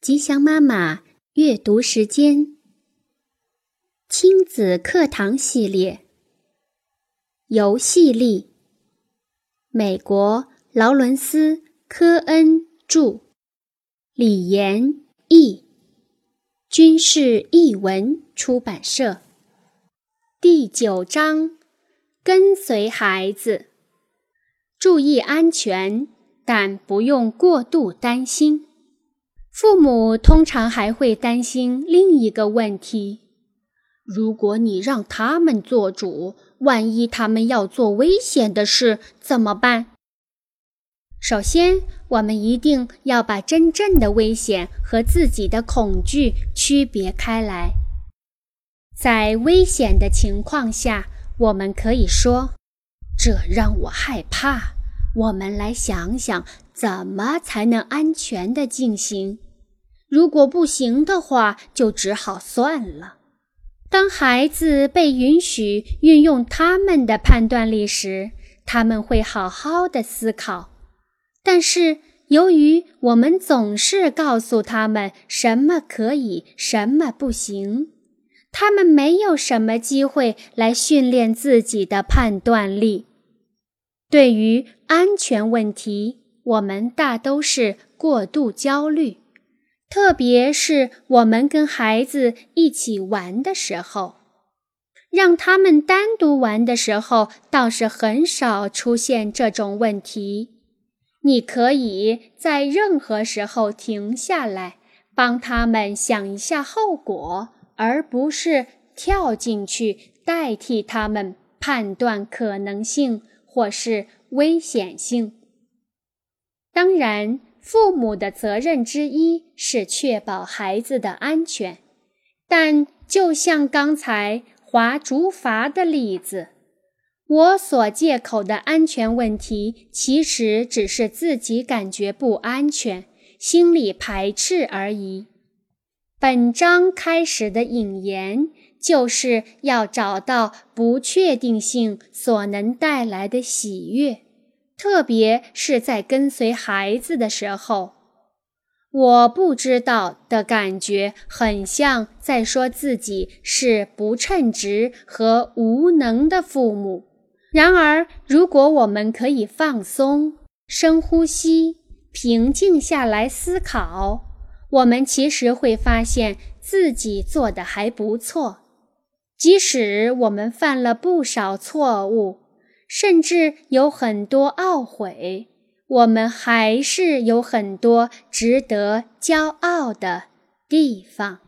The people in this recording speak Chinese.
吉祥妈妈阅读时间，亲子课堂系列，游戏力。美国劳伦斯·科恩著，李延译，军事译文出版社。第九章：跟随孩子，注意安全，但不用过度担心。父母通常还会担心另一个问题：如果你让他们做主，万一他们要做危险的事怎么办？首先，我们一定要把真正的危险和自己的恐惧区别开来。在危险的情况下，我们可以说：“这让我害怕。”我们来想想，怎么才能安全地进行。如果不行的话，就只好算了。当孩子被允许运用他们的判断力时，他们会好好的思考。但是，由于我们总是告诉他们什么可以，什么不行，他们没有什么机会来训练自己的判断力。对于安全问题，我们大都是过度焦虑。特别是我们跟孩子一起玩的时候，让他们单独玩的时候，倒是很少出现这种问题。你可以在任何时候停下来，帮他们想一下后果，而不是跳进去代替他们判断可能性或是危险性。当然。父母的责任之一是确保孩子的安全，但就像刚才划竹筏的例子，我所借口的安全问题，其实只是自己感觉不安全，心里排斥而已。本章开始的引言就是要找到不确定性所能带来的喜悦。特别是在跟随孩子的时候，我不知道的感觉很像在说自己是不称职和无能的父母。然而，如果我们可以放松、深呼吸、平静下来思考，我们其实会发现自己做的还不错，即使我们犯了不少错误。甚至有很多懊悔，我们还是有很多值得骄傲的地方。